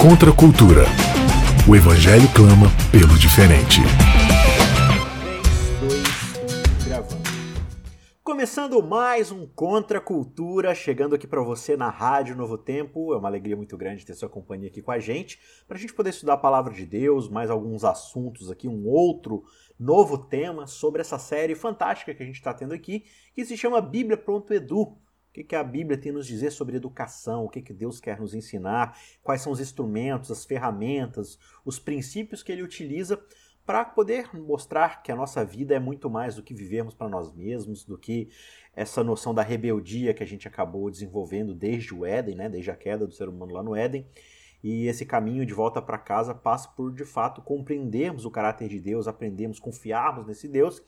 Contra a cultura. O Evangelho clama pelo diferente. 3, 2, 1, gravando. Começando mais um Contra a Cultura, chegando aqui para você na Rádio Novo Tempo. É uma alegria muito grande ter sua companhia aqui com a gente, para a gente poder estudar a palavra de Deus, mais alguns assuntos aqui, um outro novo tema sobre essa série fantástica que a gente está tendo aqui, que se chama Bíblia.edu que, que a Bíblia tem a nos dizer sobre educação, o que, que Deus quer nos ensinar, quais são os instrumentos, as ferramentas, os princípios que ele utiliza para poder mostrar que a nossa vida é muito mais do que vivermos para nós mesmos, do que essa noção da rebeldia que a gente acabou desenvolvendo desde o Éden, né, desde a queda do ser humano lá no Éden. E esse caminho de volta para casa passa por, de fato, compreendermos o caráter de Deus, aprendermos, confiarmos nesse Deus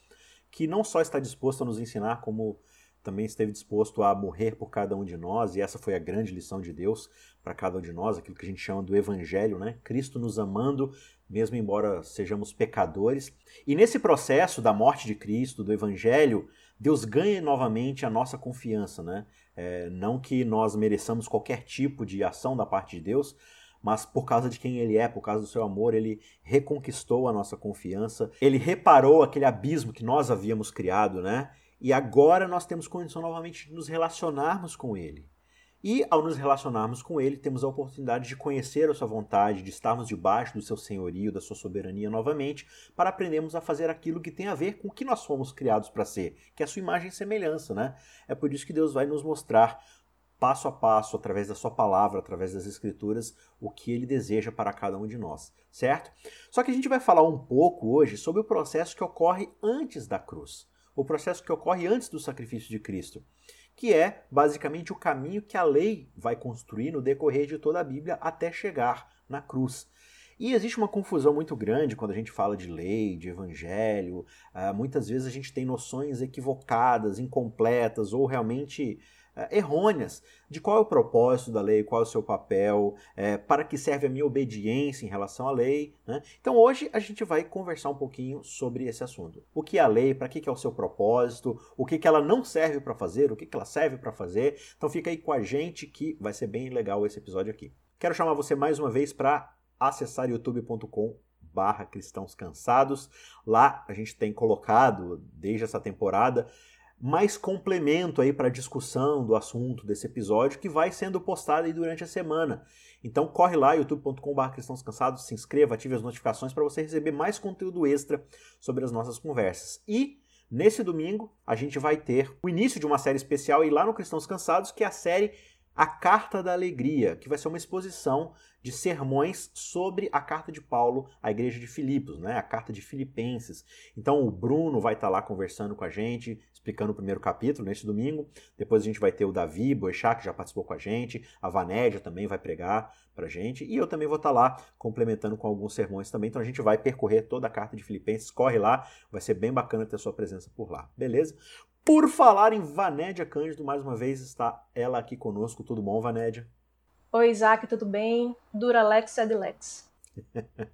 que não só está disposto a nos ensinar como também esteve disposto a morrer por cada um de nós, e essa foi a grande lição de Deus para cada um de nós, aquilo que a gente chama do Evangelho, né? Cristo nos amando, mesmo embora sejamos pecadores. E nesse processo da morte de Cristo, do Evangelho, Deus ganha novamente a nossa confiança, né? É, não que nós mereçamos qualquer tipo de ação da parte de Deus, mas por causa de quem ele é, por causa do seu amor, ele reconquistou a nossa confiança, ele reparou aquele abismo que nós havíamos criado, né? E agora nós temos condição novamente de nos relacionarmos com Ele. E ao nos relacionarmos com Ele, temos a oportunidade de conhecer a Sua vontade, de estarmos debaixo do Seu senhorio, da Sua soberania novamente, para aprendermos a fazer aquilo que tem a ver com o que nós fomos criados para ser, que é a Sua imagem e semelhança, né? É por isso que Deus vai nos mostrar passo a passo, através da Sua palavra, através das Escrituras, o que Ele deseja para cada um de nós, certo? Só que a gente vai falar um pouco hoje sobre o processo que ocorre antes da cruz o processo que ocorre antes do sacrifício de Cristo, que é basicamente o caminho que a lei vai construir no decorrer de toda a Bíblia até chegar na cruz. E existe uma confusão muito grande quando a gente fala de lei, de evangelho. Uh, muitas vezes a gente tem noções equivocadas, incompletas ou realmente errôneas de qual é o propósito da lei, qual é o seu papel, uh, para que serve a minha obediência em relação à lei. Né? Então hoje a gente vai conversar um pouquinho sobre esse assunto. O que é a lei, para que, que é o seu propósito, o que, que ela não serve para fazer, o que, que ela serve para fazer. Então fica aí com a gente que vai ser bem legal esse episódio aqui. Quero chamar você mais uma vez para acessar youtube.com barra cristãos cansados. Lá a gente tem colocado, desde essa temporada, mais complemento aí para a discussão do assunto desse episódio que vai sendo postado aí durante a semana. Então corre lá, youtube.com.br cristãos cansados, se inscreva, ative as notificações para você receber mais conteúdo extra sobre as nossas conversas. E nesse domingo a gente vai ter o início de uma série especial e lá no Cristãos Cansados, que é a série A Carta da Alegria, que vai ser uma exposição de sermões sobre a carta de Paulo à igreja de Filipos, né? a carta de Filipenses. Então o Bruno vai estar lá conversando com a gente, explicando o primeiro capítulo neste domingo. Depois a gente vai ter o Davi Boechat, que já participou com a gente, a Vanédia também vai pregar para a gente, e eu também vou estar lá complementando com alguns sermões também. Então a gente vai percorrer toda a carta de Filipenses, corre lá, vai ser bem bacana ter sua presença por lá, beleza? Por falar em Vanédia Cândido, mais uma vez está ela aqui conosco. Tudo bom, Vanédia? Oi, Isaac, tudo bem? Duralex Edilex.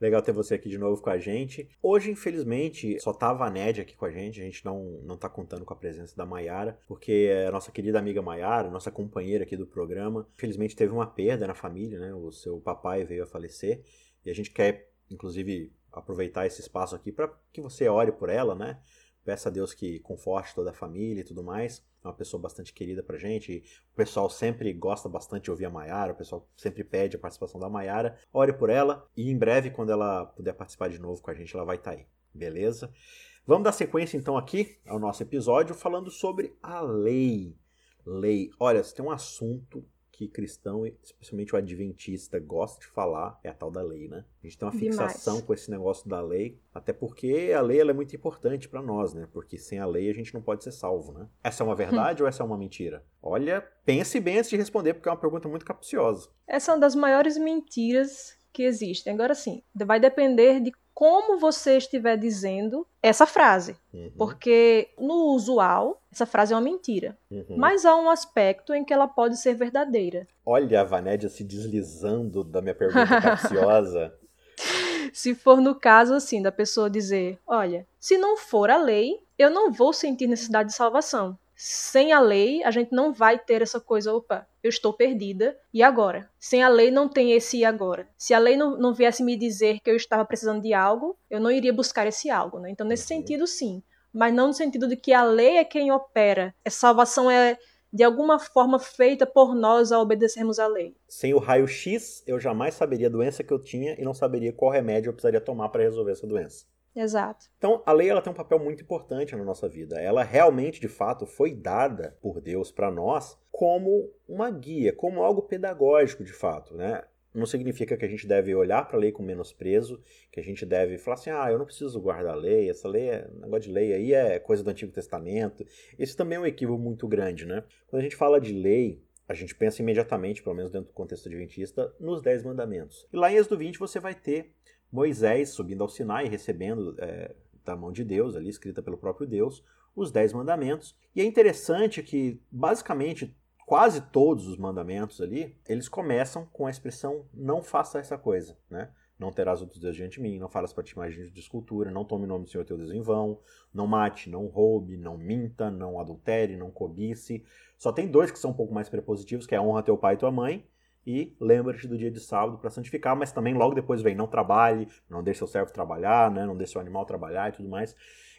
Legal ter você aqui de novo com a gente. Hoje, infelizmente, só tá a Vanédia aqui com a gente. A gente não, não tá contando com a presença da Maiara, porque a nossa querida amiga Maiara, nossa companheira aqui do programa, infelizmente teve uma perda na família, né? O seu papai veio a falecer. E a gente quer, inclusive, aproveitar esse espaço aqui para que você ore por ela, né? Peça a Deus que conforte toda a família e tudo mais. É uma pessoa bastante querida pra gente. O pessoal sempre gosta bastante de ouvir a Maiara, o pessoal sempre pede a participação da Maiara. Ore por ela e em breve, quando ela puder participar de novo com a gente, ela vai estar tá aí. Beleza? Vamos dar sequência então aqui ao nosso episódio falando sobre a lei. Lei. Olha, se tem um assunto que cristão, especialmente o adventista, gosta de falar é a tal da lei, né? A gente tem uma fixação Demais. com esse negócio da lei, até porque a lei é muito importante para nós, né? Porque sem a lei a gente não pode ser salvo, né? Essa é uma verdade hum. ou essa é uma mentira? Olha, pense bem antes de responder, porque é uma pergunta muito capciosa. Essa é uma das maiores mentiras que existem. Agora sim, vai depender de como você estiver dizendo essa frase. Uhum. Porque no usual, essa frase é uma mentira. Uhum. Mas há um aspecto em que ela pode ser verdadeira. Olha a Vanédia se deslizando da minha pergunta capciosa. se for no caso assim, da pessoa dizer: olha, se não for a lei, eu não vou sentir necessidade de salvação. Sem a lei, a gente não vai ter essa coisa, opa, eu estou perdida, e agora? Sem a lei não tem esse e agora. Se a lei não, não viesse me dizer que eu estava precisando de algo, eu não iria buscar esse algo, né? Então, nesse sentido, sim. Mas não no sentido de que a lei é quem opera. A salvação é de alguma forma feita por nós a obedecermos à lei. Sem o raio-x, eu jamais saberia a doença que eu tinha e não saberia qual remédio eu precisaria tomar para resolver essa doença. Exato. Então, a lei ela tem um papel muito importante na nossa vida. Ela realmente, de fato, foi dada por Deus para nós como uma guia, como algo pedagógico, de fato, né? Não significa que a gente deve olhar para a lei com menosprezo, que a gente deve falar assim: ah, eu não preciso guardar a lei, essa lei, é, negócio de lei aí é coisa do Antigo Testamento. Isso também é um equívoco muito grande, né? Quando a gente fala de lei, a gente pensa imediatamente, pelo menos dentro do contexto adventista, nos Dez Mandamentos. E lá em Êxodo 20 você vai ter Moisés subindo ao Sinai e recebendo é, da mão de Deus, ali escrita pelo próprio Deus, os Dez Mandamentos. E é interessante que, basicamente, quase todos os mandamentos ali, eles começam com a expressão não faça essa coisa, né? Não terás outros deuses diante de mim, não falas para ti imagens de escultura, não tome o nome do Senhor teu Deus em vão, não mate, não roube, não minta, não adultere, não cobice. Só tem dois que são um pouco mais prepositivos, que é honra teu pai e tua mãe, e lembra-te do dia de sábado para santificar, mas também logo depois vem não trabalhe, não deixe seu servo trabalhar, né? não deixe seu animal trabalhar e tudo mais.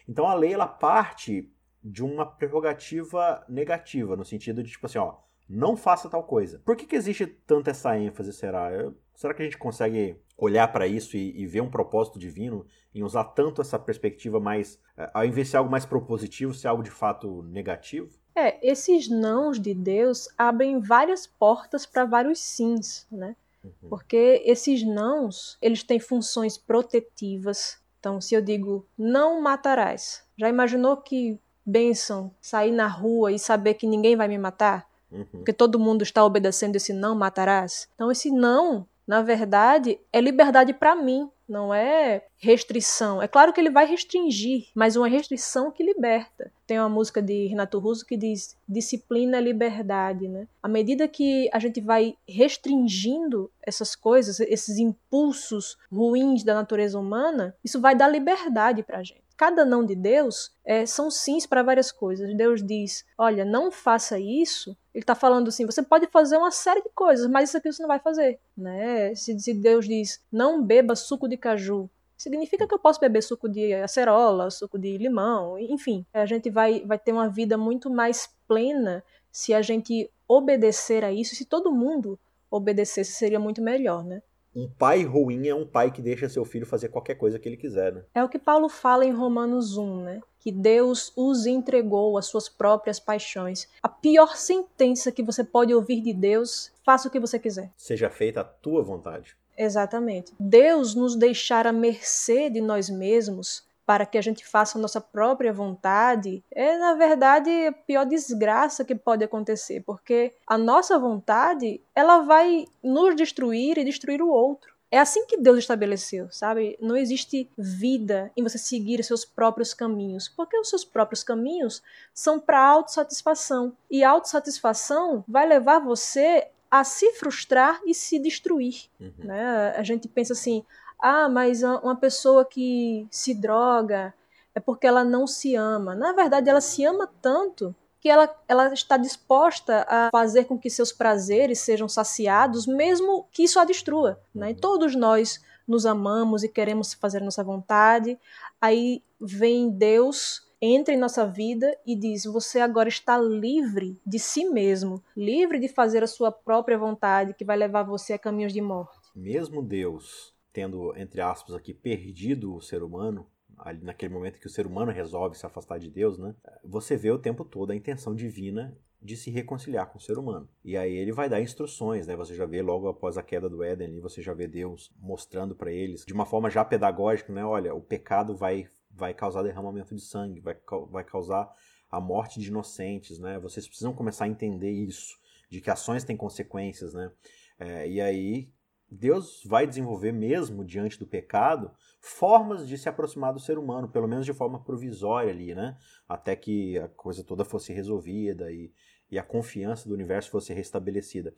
Então a lei ela parte de uma prerrogativa negativa, no sentido de, tipo assim, ó, não faça tal coisa. Por que, que existe tanta essa ênfase, será? Será que a gente consegue olhar para isso e, e, ver um propósito divino em usar tanto essa perspectiva mais, eh, ao invés de ser algo mais propositivo, ser algo de fato negativo? É, esses nãos de Deus abrem várias portas para vários sims, né? Uhum. Porque esses nãos, eles têm funções protetivas. Então, se eu digo não matarás, já imaginou que benção sair na rua e saber que ninguém vai me matar? Uhum. Porque todo mundo está obedecendo esse não matarás. Então, esse não, na verdade, é liberdade para mim, não é restrição. É claro que ele vai restringir, mas uma restrição que liberta. Tem uma música de Renato Russo que diz: disciplina é liberdade, né? À medida que a gente vai restringindo essas coisas, esses impulsos ruins da natureza humana, isso vai dar liberdade para a gente cada não de Deus é, são sims para várias coisas. Deus diz: olha, não faça isso. Ele está falando assim: você pode fazer uma série de coisas, mas isso aqui você não vai fazer. Né? Se, se Deus diz: não beba suco de caju, significa que eu posso beber suco de acerola, suco de limão, enfim. A gente vai, vai ter uma vida muito mais plena se a gente obedecer a isso. Se todo mundo obedecesse, seria muito melhor, né? Um pai ruim é um pai que deixa seu filho fazer qualquer coisa que ele quiser, né? É o que Paulo fala em Romanos 1, né? Que Deus os entregou às suas próprias paixões. A pior sentença que você pode ouvir de Deus, faça o que você quiser. Seja feita a tua vontade. Exatamente. Deus nos deixar à mercê de nós mesmos para que a gente faça a nossa própria vontade, é na verdade a pior desgraça que pode acontecer, porque a nossa vontade, ela vai nos destruir e destruir o outro. É assim que Deus estabeleceu, sabe? Não existe vida em você seguir seus próprios caminhos, porque os seus próprios caminhos são para autossatisfação. E autossatisfação vai levar você a se frustrar e se destruir. Uhum. Né? A gente pensa assim: ah, mas uma pessoa que se droga é porque ela não se ama. Na verdade, ela se ama tanto que ela, ela está disposta a fazer com que seus prazeres sejam saciados, mesmo que isso a destrua. Né? E todos nós nos amamos e queremos fazer nossa vontade. Aí vem Deus, entra em nossa vida e diz: Você agora está livre de si mesmo, livre de fazer a sua própria vontade, que vai levar você a caminhos de morte. Mesmo Deus tendo, entre aspas, aqui, perdido o ser humano, ali naquele momento que o ser humano resolve se afastar de Deus, né? Você vê o tempo todo a intenção divina de se reconciliar com o ser humano. E aí ele vai dar instruções, né? Você já vê logo após a queda do Éden ali, você já vê Deus mostrando para eles de uma forma já pedagógica, né? Olha, o pecado vai vai causar derramamento de sangue, vai, vai causar a morte de inocentes, né? Vocês precisam começar a entender isso, de que ações têm consequências, né? É, e aí Deus vai desenvolver mesmo diante do pecado formas de se aproximar do ser humano, pelo menos de forma provisória ali, né? Até que a coisa toda fosse resolvida e, e a confiança do universo fosse restabelecida.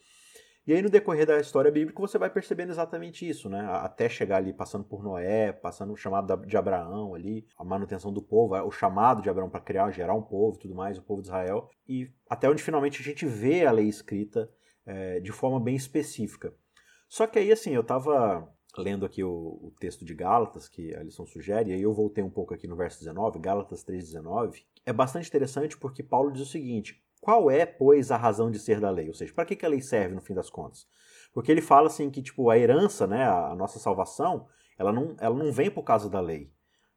E aí no decorrer da história bíblica você vai percebendo exatamente isso, né? Até chegar ali passando por Noé, passando o chamado de Abraão ali, a manutenção do povo, o chamado de Abraão para criar, gerar um povo, tudo mais, o povo de Israel, e até onde finalmente a gente vê a lei escrita é, de forma bem específica. Só que aí, assim, eu estava lendo aqui o, o, texto de Gálatas, que a lição sugere, e aí eu voltei um pouco aqui no verso 19, Gálatas 3,19, é bastante interessante porque Paulo diz o seguinte: qual é, pois, a razão de ser da lei? Ou seja, para que, que a lei serve no fim das contas? Porque ele fala assim que, tipo, a herança, né, a nossa salvação, ela não, ela não vem por causa da lei.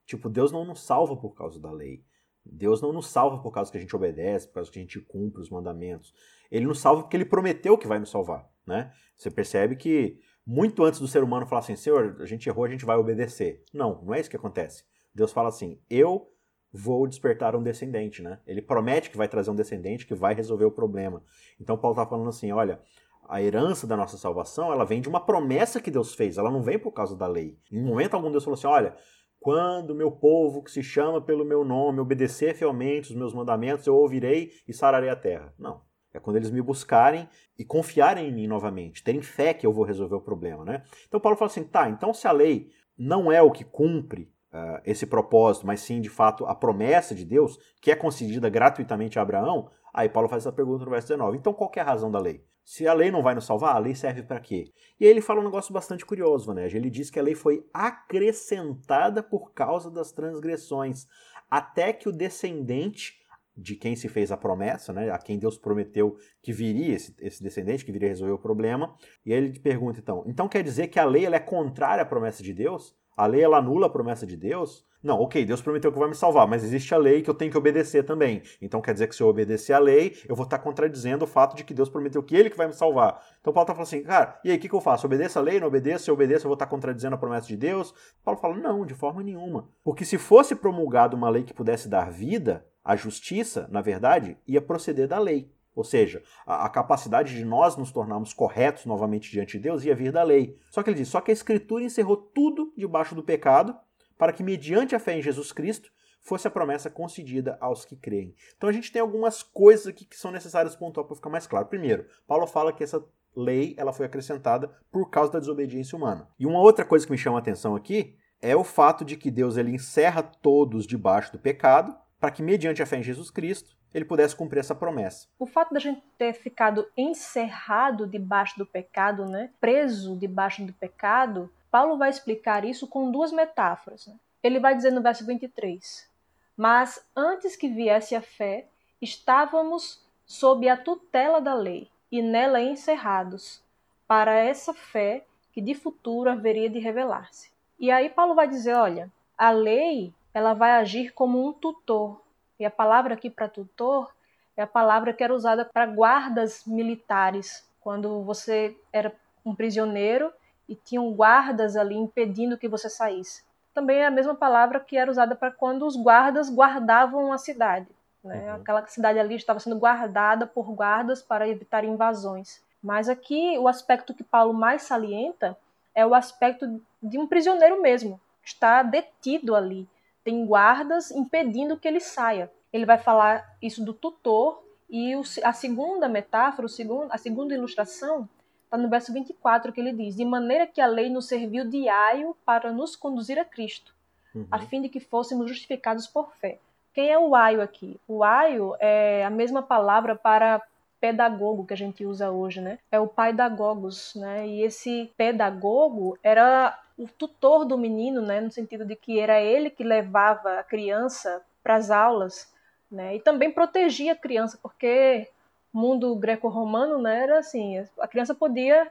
Tipo, Deus não nos salva por causa da lei. Deus não nos salva por causa que a gente obedece, por causa que a gente cumpre os mandamentos. Ele nos salva porque ele prometeu que vai nos salvar, né? Você percebe que muito antes do ser humano falar assim, Senhor, a gente errou, a gente vai obedecer. Não, não é isso que acontece. Deus fala assim, eu vou despertar um descendente, né? Ele promete que vai trazer um descendente que vai resolver o problema. Então Paulo está falando assim, olha, a herança da nossa salvação, ela vem de uma promessa que Deus fez, ela não vem por causa da lei. Em momento algum Deus falou assim, olha, quando meu povo que se chama pelo meu nome obedecer fielmente os meus mandamentos, eu ouvirei e sararei a terra. Não. É quando eles me buscarem e confiarem em mim novamente, terem fé que eu vou resolver o problema, né? Então Paulo fala assim, tá, então se a lei não é o que cumpre uh, esse propósito, mas sim de fato a promessa de Deus, que é concedida gratuitamente a Abraão, aí Paulo faz essa pergunta no verso 19. Então qual é a razão da lei? Se a lei não vai nos salvar, a lei serve para quê? E aí ele fala um negócio bastante curioso, né? Ele diz que a lei foi acrescentada por causa das transgressões, até que o descendente de quem se fez a promessa, né, a quem Deus prometeu que viria esse, esse, descendente, que viria resolver o problema. E aí ele pergunta então, então quer dizer que a lei ela é contrária à promessa de Deus? A lei ela anula a promessa de Deus? Não, ok, Deus prometeu que vai me salvar, mas existe a lei que eu tenho que obedecer também. Então quer dizer que se eu obedecer a lei, eu vou estar contradizendo o fato de que Deus prometeu que ele que vai me salvar. Então Paulo está falando assim, cara, e aí o que, que eu faço? Obedeço a lei, não obedeço? Se eu obedeço, eu vou estar contradizendo a promessa de Deus? Paulo fala, não, de forma nenhuma. Porque se fosse promulgada uma lei que pudesse dar vida, a justiça, na verdade, ia proceder da lei. Ou seja, a, a, capacidade de nós nos tornarmos corretos novamente diante de Deus ia vir da lei. Só que ele diz: só que a Escritura encerrou tudo debaixo do pecado, para que, mediante a fé em Jesus Cristo, fosse a promessa concedida aos que creem. Então a gente tem algumas coisas aqui que são necessárias pontuar para ficar mais claro. Primeiro, Paulo fala que essa lei ela foi acrescentada por causa da desobediência humana. E uma outra coisa que me chama a atenção aqui é o fato de que Deus ele encerra todos debaixo do pecado para que, mediante a fé em Jesus Cristo, ele pudesse cumprir essa promessa. O fato da gente ter ficado encerrado debaixo do pecado, né, preso debaixo do pecado, Paulo vai explicar isso com duas metáforas. Né? Ele vai dizer no verso 23: Mas antes que viesse a fé, estávamos sob a tutela da lei e nela encerrados, para essa fé que de futuro haveria de revelar-se. E aí Paulo vai dizer, olha, a lei ela vai agir como um tutor. E a palavra aqui para tutor é a palavra que era usada para guardas militares, quando você era um prisioneiro e tinham guardas ali impedindo que você saísse. Também é a mesma palavra que era usada para quando os guardas guardavam a cidade. Né? Uhum. Aquela cidade ali estava sendo guardada por guardas para evitar invasões. Mas aqui o aspecto que Paulo mais salienta é o aspecto de um prisioneiro mesmo, que está detido ali tem guardas impedindo que ele saia. Ele vai falar isso do tutor e o, a segunda metáfora, segundo, a segunda ilustração está no verso 24 que ele diz: de maneira que a lei nos serviu de aio para nos conduzir a Cristo, uhum. a fim de que fôssemos justificados por fé. Quem é o aio aqui? O aio é a mesma palavra para pedagogo que a gente usa hoje, né? É o pai da Gogos, né? E esse pedagogo era o tutor do menino, né, no sentido de que era ele que levava a criança para as aulas, né, e também protegia a criança, porque o mundo greco-romano, né, era assim, a criança podia,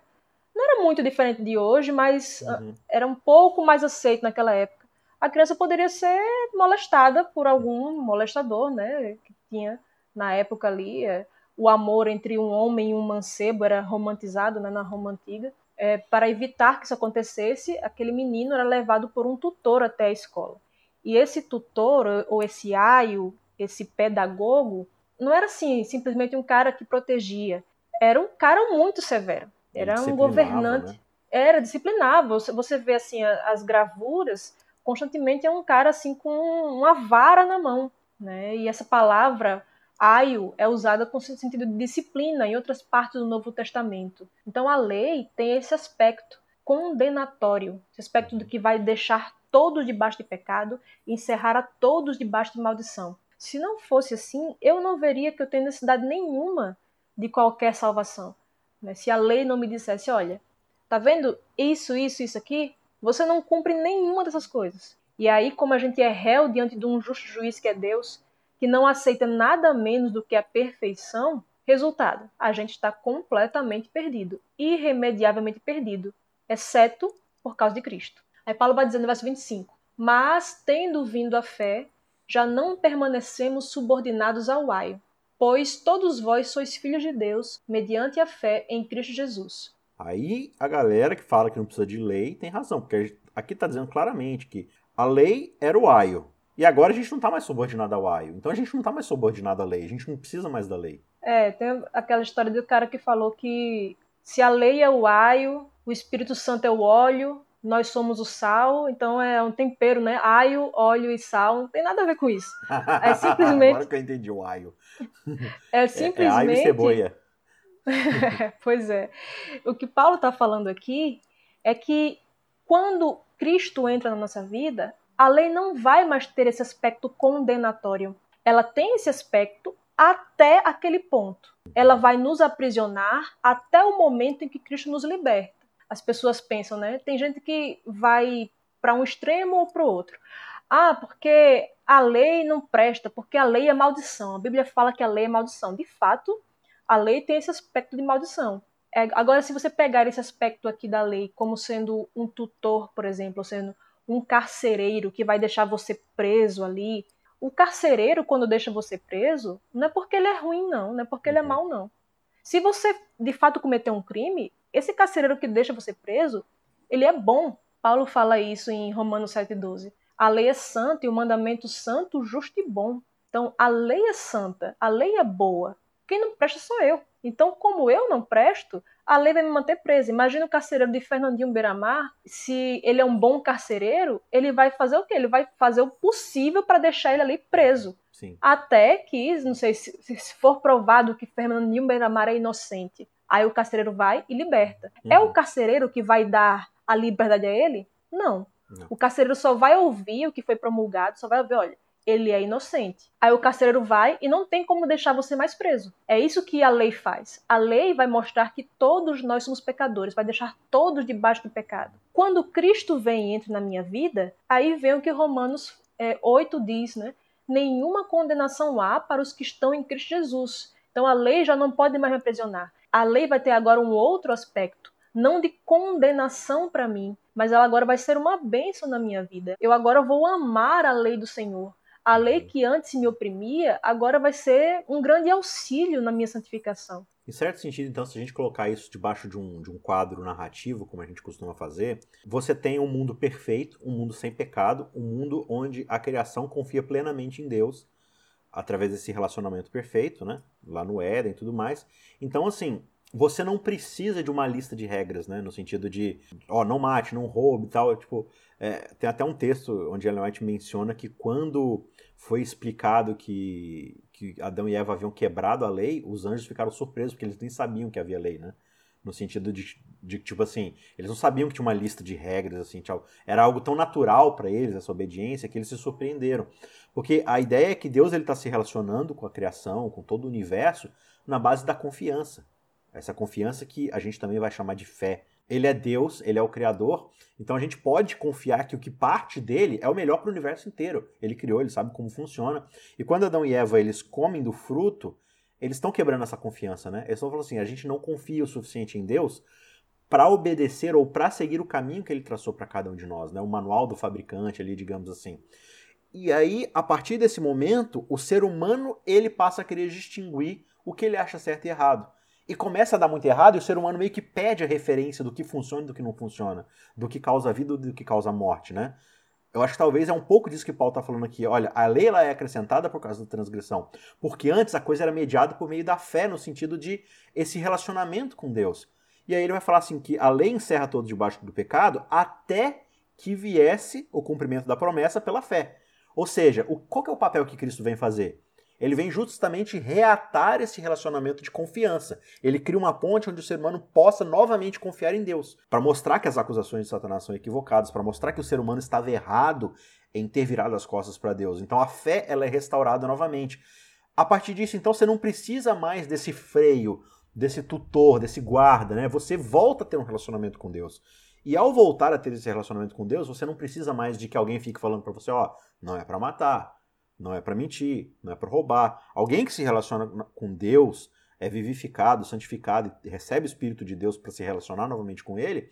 não era muito diferente de hoje, mas ah, uhum. era um pouco mais aceito naquela época. A criança poderia ser molestada por algum molestador, né, que tinha na época ali, é, o amor entre um homem e um mancebo era romantizado, né, na Roma antiga é, para evitar que isso acontecesse, aquele menino era levado por um tutor até a escola. E esse tutor, ou esse aio, esse pedagogo, não era assim, simplesmente um cara que protegia. Era um cara muito severo. Era um governante. Né? Era, disciplinava. Você, você vê assim, as gravuras, constantemente é um cara assim com uma vara na mão. Né? E essa palavra aio é usada com sentido de disciplina em outras partes do Novo Testamento. Então a lei tem esse aspecto condenatório, esse aspecto do que vai deixar todos debaixo de pecado e encerrar a todos debaixo de maldição. Se não fosse assim, eu não veria que eu tenho necessidade nenhuma de qualquer salvação. Né? Se a lei não me dissesse, olha, tá vendo isso, isso, isso aqui, você não cumpre nenhuma dessas coisas. E aí, como a gente é réu diante de um justo juiz que é Deus, que não aceita nada menos do que a perfeição, resultado, a gente está completamente perdido, irremediavelmente perdido, exceto por causa de Cristo. Aí Paulo vai dizendo no verso 25: Mas, tendo vindo a fé, já não permanecemos subordinados ao aio, pois todos vós sois filhos de Deus, mediante a fé em Cristo Jesus. Aí a galera que fala que não precisa de lei tem razão, porque aqui está dizendo claramente que a lei era o aio. E agora a gente não está mais subordinado ao aio. Então a gente não está mais subordinado à lei. A gente não precisa mais da lei. É, tem aquela história do cara que falou que se a lei é o aio, o Espírito Santo é o óleo, nós somos o sal, então é um tempero, né? Aio, óleo e sal, não tem nada a ver com isso. É simplesmente. Agora que eu entendi o aio. É simplesmente. É, é aio e cebola. pois é. O que Paulo está falando aqui é que quando Cristo entra na nossa vida, a lei não vai mais ter esse aspecto condenatório. Ela tem esse aspecto até aquele ponto. Ela vai nos aprisionar até o momento em que Cristo nos liberta as pessoas pensam, né? Tem gente que vai para um extremo ou para o outro. Ah, porque a lei não presta, porque a lei é maldição. A Bíblia fala que a lei é maldição. De fato, a lei tem esse aspecto de maldição. É, agora, se você pegar esse aspecto aqui da lei como sendo um tutor, por exemplo, sendo um carcereiro que vai deixar você preso ali, o carcereiro, quando deixa você preso, não é porque ele é ruim, não, não é porque ele é uhum. mau, não. Se você de fato cometeu um crime, esse carcereiro que deixa você preso, ele é bom. Paulo fala isso em Romanos 7,12. A lei é santa e o mandamento santo, justo e bom. Então, a lei é santa, a lei é boa. Quem não presta sou eu. Então, como eu não presto, a lei vai me manter preso. Imagina o carcereiro de Fernandinho Beiramar, se ele é um bom carcereiro, ele vai fazer o quê? Ele vai fazer o possível para deixar ele ali preso. Sim. Até que, não sei se, se for provado que Fernandinho Beiramar é inocente, Aí o carcereiro vai e liberta. Uhum. É o carcereiro que vai dar a liberdade a ele? Não. Não. O carcereiro só vai ouvir o que foi promulgado, só vai ouvir, olha, ele é inocente. Aí o carcereiro vai e não tem como deixar você mais preso. É isso que a lei faz. A lei vai mostrar que todos nós somos pecadores, vai deixar todos debaixo do pecado. Quando Cristo vem e entra na minha vida, aí vem o que Romanos é, 8 diz, né? Nenhuma condenação há para os que estão em Cristo Jesus. Então a lei já não pode mais me aprisionar a lei vai ter agora um outro aspecto, não de condenação para mim, mas ela agora vai ser uma bênção na minha vida. Eu agora vou amar a lei do Senhor. A lei que antes me oprimia, agora vai ser um grande auxílio na minha santificação. Em certo sentido, então, se a gente colocar isso debaixo de um, de um quadro narrativo, como a gente costuma fazer, você tem um mundo perfeito, um mundo sem pecado, um mundo onde a criação confia plenamente em Deus através desse relacionamento perfeito, né? Lá no Éden e tudo mais. Então, assim, você não precisa de uma lista de regras, né? No sentido de, ó, não mate, não roube e tal. Tipo, é, tem até um texto onde Ellen White menciona que quando foi explicado que, que Adão e Eva haviam quebrado a lei, os anjos ficaram surpresos porque eles nem sabiam que havia lei, né? No sentido de, de, tipo assim, eles não sabiam que tinha uma lista de regras, assim, tchau. Era algo tão natural para eles, essa obediência, que eles se surpreenderam. Porque a ideia é que Deus está se relacionando com a criação, com todo o universo, na base da confiança. Essa confiança que a gente também vai chamar de fé. Ele é Deus, ele é o Criador, então a gente pode confiar que o que parte dele é o melhor para o universo inteiro. Ele criou, ele sabe como funciona. E quando Adão e Eva eles comem do fruto, eles estão quebrando essa confiança, né? Eles estão falando assim: a gente não confia o suficiente em Deus para obedecer ou para seguir o caminho que ele traçou para cada um de nós, né? O manual do fabricante ali, digamos assim. E aí, a partir desse momento, o ser humano ele passa a querer distinguir o que ele acha certo e errado. E começa a dar muito errado e o ser humano meio que pede a referência do que funciona e do que não funciona, do que causa vida e do que causa morte, né? Eu acho que talvez é um pouco disso que Paulo está falando aqui. Olha, a lei ela é acrescentada por causa da transgressão. Porque antes a coisa era mediada por meio da fé, no sentido de esse relacionamento com Deus. E aí ele vai falar assim que a lei encerra todos debaixo do pecado até que viesse o cumprimento da promessa pela fé. Ou seja, o, qual é o papel que Cristo vem fazer? Ele vem justamente reatar esse relacionamento de confiança. Ele cria uma ponte onde o ser humano possa novamente confiar em Deus, para mostrar que as acusações de Satanás são equivocadas, para mostrar que o ser humano estava errado em ter virado as costas para Deus. Então a fé ela é restaurada novamente. A partir disso, então, você não precisa mais desse freio desse tutor, desse guarda, né? Você volta a ter um relacionamento com Deus. E ao voltar a ter esse relacionamento com Deus, você não precisa mais de que alguém fique falando para você, ó, não é para matar, não é para mentir, não é para roubar. Alguém que se relaciona com Deus, é vivificado, santificado e recebe o Espírito de Deus para se relacionar novamente com Ele,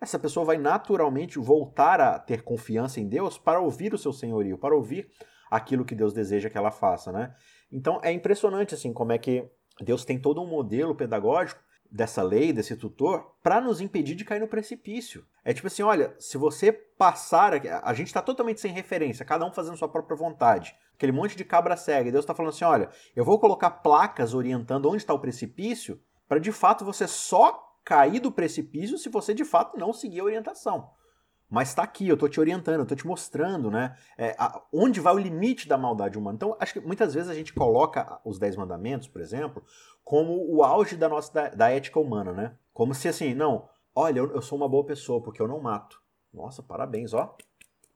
essa pessoa vai naturalmente voltar a ter confiança em Deus para ouvir o seu senhorio, para ouvir aquilo que Deus deseja que ela faça, né? Então é impressionante assim como é que Deus tem todo um modelo pedagógico dessa lei, desse tutor, para nos impedir de cair no precipício. É tipo assim, olha, se você passar, a gente está totalmente sem referência, cada um fazendo sua própria vontade. Aquele monte de cabra cega. E Deus está falando assim, olha, eu vou colocar placas orientando onde está o precipício, para de fato você só cair do precipício se você de fato não seguir a orientação. Mas está aqui, eu estou te orientando, eu estou te mostrando, né? É, a, onde vai o limite da maldade humana. Então, acho que muitas vezes a gente coloca os Dez Mandamentos, por exemplo, como o auge da nossa da, da ética humana, né? Como se assim, não, olha, eu, eu, sou uma boa pessoa porque eu não mato. Nossa, parabéns, ó.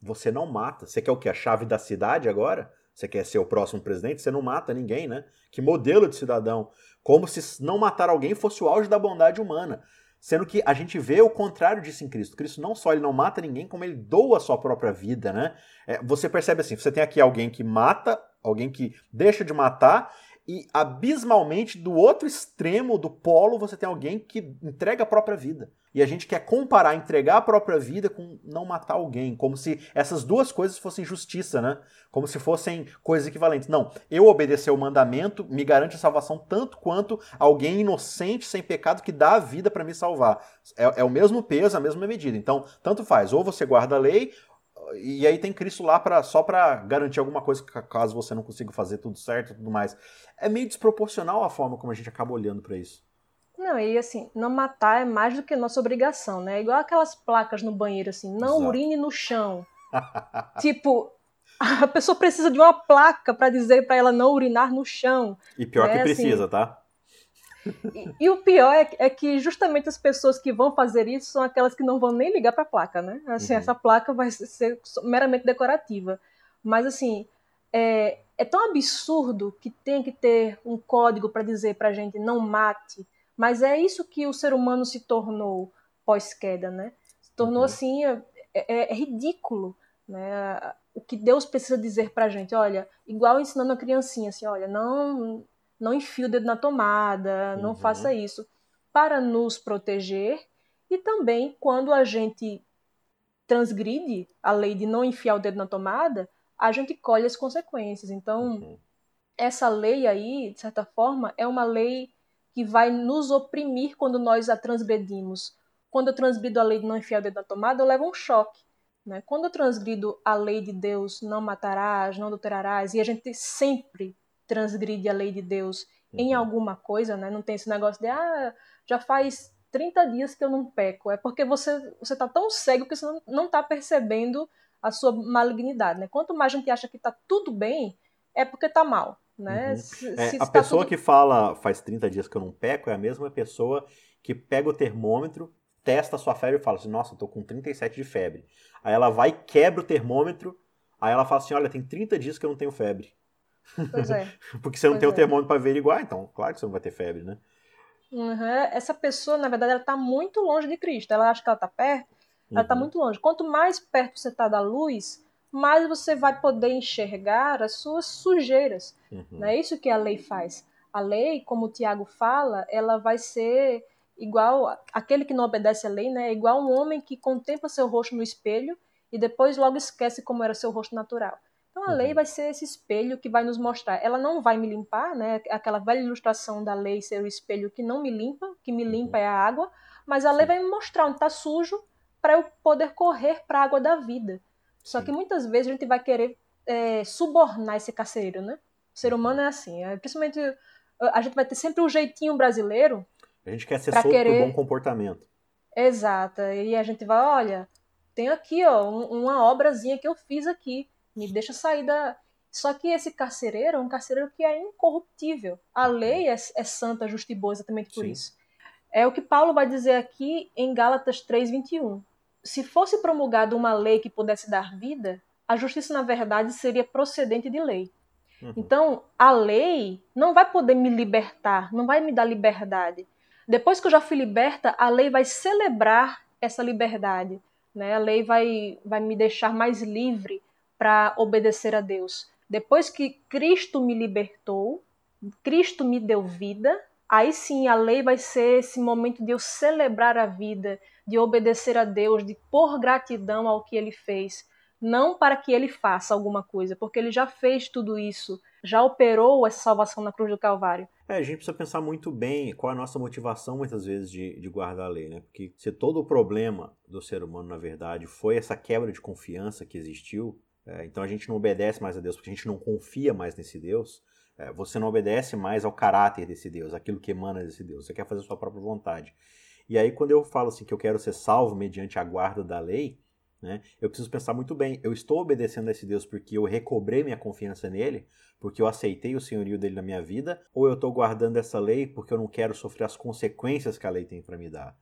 Você não mata. Você quer o quê? A chave da cidade agora? Você quer ser o próximo presidente? Você não mata ninguém, né? Que modelo de cidadão. Como se não matar alguém fosse o auge da bondade humana. Sendo que a gente vê o contrário disso em Cristo. Cristo não só ele não mata ninguém, como ele doa a sua própria vida, né? É, você percebe assim, você tem aqui alguém que mata, alguém que deixa de matar, e abismalmente do outro extremo do polo você tem alguém que entrega a própria vida. E a gente quer comparar entregar a própria vida com não matar alguém, como se essas duas coisas fossem justiça, né? Como se fossem coisas equivalentes. Não, eu obedecer o mandamento me garante a salvação tanto quanto alguém inocente, sem pecado, que dá a vida para me salvar. É, é, o mesmo peso, a mesma medida. Então, tanto faz. Ou você guarda a lei, e aí tem Cristo lá para só para garantir alguma coisa caso você não consiga fazer tudo certo e tudo mais. É meio desproporcional a forma como a gente acaba olhando para isso. Não, e assim, não matar é mais do que nossa obrigação, né? Igual aquelas placas no banheiro, assim, não Exato. urine no chão. tipo, a pessoa precisa de uma placa para dizer para ela não urinar no chão. E pior né? que precisa, assim, tá? E, e, o pior é, é, que justamente as pessoas que vão fazer isso são aquelas que não vão nem ligar para a placa, né? Assim, uhum. essa placa vai ser meramente decorativa. Mas assim, é, é tão absurdo que tem que ter um código para dizer para gente não mate mas é isso que o ser humano se tornou pós-queda, né? Se tornou uhum. assim, é, é, é, ridículo, né? O que Deus precisa dizer pra gente, olha, igual ensinando a criancinha, assim, olha, não, não enfie o dedo na tomada, não uhum. faça isso, para nos proteger e também quando a gente transgride a lei de não enfiar o dedo na tomada, a gente colhe as consequências. Então, uhum. essa lei aí, de certa forma, é uma lei que vai nos oprimir quando nós a transgredimos. Quando eu transgrido a lei de não enfiar o dedo na tomada, eu levo um choque. Né? Quando eu transgrido a lei de Deus, não matarás, não adulterarás, e a gente sempre transgride a lei de Deus uhum. em alguma coisa, né? não tem esse negócio de, ah, já faz 30 dias que eu não peco. É porque você você está tão cego que você não está percebendo a sua malignidade. Né? Quanto mais a gente acha que está tudo bem, é porque está mal. Né? Uhum. Se, é, se a pessoa tudo... que fala faz 30 dias que eu não peco é a mesma pessoa que pega o termômetro, testa a sua febre e fala assim: Nossa, eu tô com 37 de febre. Aí ela vai, quebra o termômetro, aí ela fala assim: Olha, tem 30 dias que eu não tenho febre. Pois é. Porque você não pois tem é. o termômetro para averiguar, então, claro que você não vai ter febre, né? Uhum. Essa pessoa, na verdade, ela está muito longe de Cristo. Ela acha que ela está perto, ela está uhum. muito longe. Quanto mais perto você está da luz, mais você vai poder enxergar as suas sujeiras. Uhum. Não é isso que a lei faz. A lei, como o Tiago fala, ela vai ser igual aquele que não obedece à lei, né? É igual um homem que contempla seu rosto no espelho e depois logo esquece como era seu rosto natural. Então a uhum. lei vai ser esse espelho que vai nos mostrar. Ela não vai me limpar, né? Aquela velha ilustração da lei ser o espelho que não me limpa, que me limpa uhum. é a água, mas a lei vai me mostrar onde está sujo para eu poder correr para a água da vida. Só que muitas vezes a gente vai querer é, subornar esse carcereiro, né? O ser humano é assim. É, principalmente a gente vai ter sempre um jeitinho brasileiro. A gente quer ser solto querer... por bom comportamento. Exato. E a gente vai, olha, tem aqui, ó, uma obrazinha que eu fiz aqui. Me deixa sair da. Só que esse carcereiro é um carcereiro que é incorruptível. A lei é, é santa, justa e boa exatamente por Sim. isso. É o que Paulo vai dizer aqui em Gálatas 3:21 se fosse promulgada uma lei que pudesse dar vida, a justiça, na verdade, seria procedente de lei. Uhum. Então, a lei não vai poder me libertar, não vai me dar liberdade. Depois que eu já fui liberta, a lei vai celebrar essa liberdade. Né? A lei vai, vai me deixar mais livre para obedecer a Deus. Depois que Cristo me libertou, Cristo me deu vida, aí sim a lei vai ser esse momento de eu celebrar a vida, de obedecer a Deus, de pôr gratidão ao que ele fez. Não para que ele faça alguma coisa, porque ele já fez tudo isso, já operou essa salvação na cruz do Calvário. É, a gente precisa pensar muito bem qual é a nossa motivação, muitas vezes, de, de guardar a lei, né? Porque se todo o problema do ser humano, na verdade, foi essa quebra de confiança que existiu, é, então a gente não obedece mais a Deus porque a gente não confia mais nesse Deus, é, você não obedece mais ao caráter desse Deus, aquilo que emana desse Deus. Você quer fazer a sua própria vontade. E aí, quando eu falo assim que eu quero ser salvo mediante a guarda da lei, né, eu preciso pensar muito bem: eu estou obedecendo a esse Deus porque eu recobrei minha confiança nele, porque eu aceitei o senhorio dele na minha vida, ou eu estou guardando essa lei porque eu não quero sofrer as consequências que a lei tem para me dar?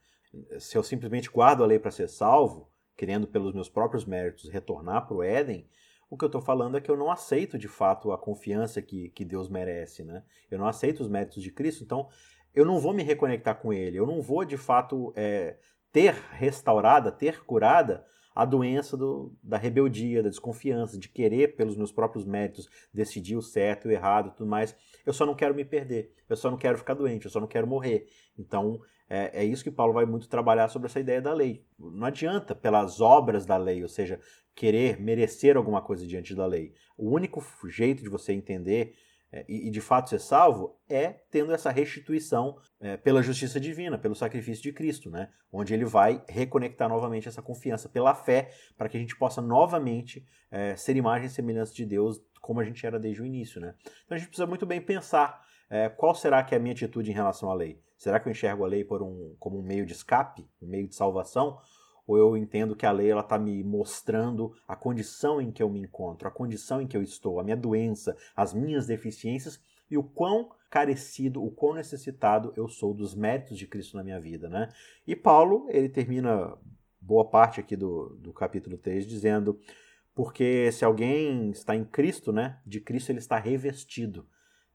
Se eu simplesmente guardo a lei para ser salvo, querendo pelos meus próprios méritos retornar para o Éden, o que eu estou falando é que eu não aceito de fato a confiança que, que Deus merece, né? Eu não aceito os méritos de Cristo, então eu não vou me reconectar com Ele, eu não vou de fato é, ter restaurada, ter curada a doença do, da rebeldia, da desconfiança, de querer pelos meus próprios méritos decidir o certo o errado tudo mais. Eu só não quero me perder, eu só não quero ficar doente, eu só não quero morrer. Então é, é isso que Paulo vai muito trabalhar sobre essa ideia da lei. Não adianta pelas obras da lei, ou seja, querer merecer alguma coisa diante da lei. O único jeito de você entender é, e, de fato ser salvo é tendo essa restituição é, pela justiça divina, pelo sacrifício de Cristo, né? onde ele vai reconectar novamente essa confiança pela fé, para que a gente possa novamente é, ser imagem e semelhança de Deus como a gente era desde o início. Né? Então a gente precisa muito bem pensar é, qual será que é a minha atitude em relação à lei. Será que eu enxergo a lei por um, como um meio de escape, um meio de salvação? Ou eu entendo que a lei ela está me mostrando a condição em que eu me encontro, a condição em que eu estou, a minha doença, as minhas deficiências e o quão carecido, o quão necessitado eu sou dos méritos de Cristo na minha vida, né? E Paulo, ele termina boa parte aqui do, do capítulo 3 dizendo, porque se alguém está em Cristo, né, de Cristo ele está revestido.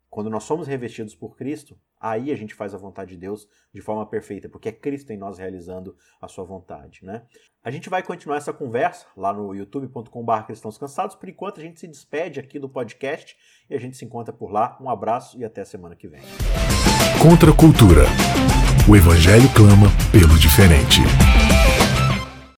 Quando nós somos revestidos por Cristo, aí a gente faz a vontade de Deus de forma perfeita, porque é Cristo em nós realizando a sua vontade, né? A gente vai continuar essa conversa lá no youtube.com.br cristãos cansados. Por enquanto, a gente se despede aqui do podcast e a gente se encontra por lá. Um abraço e até semana que vem. Contra a cultura. O evangelho clama pelo diferente.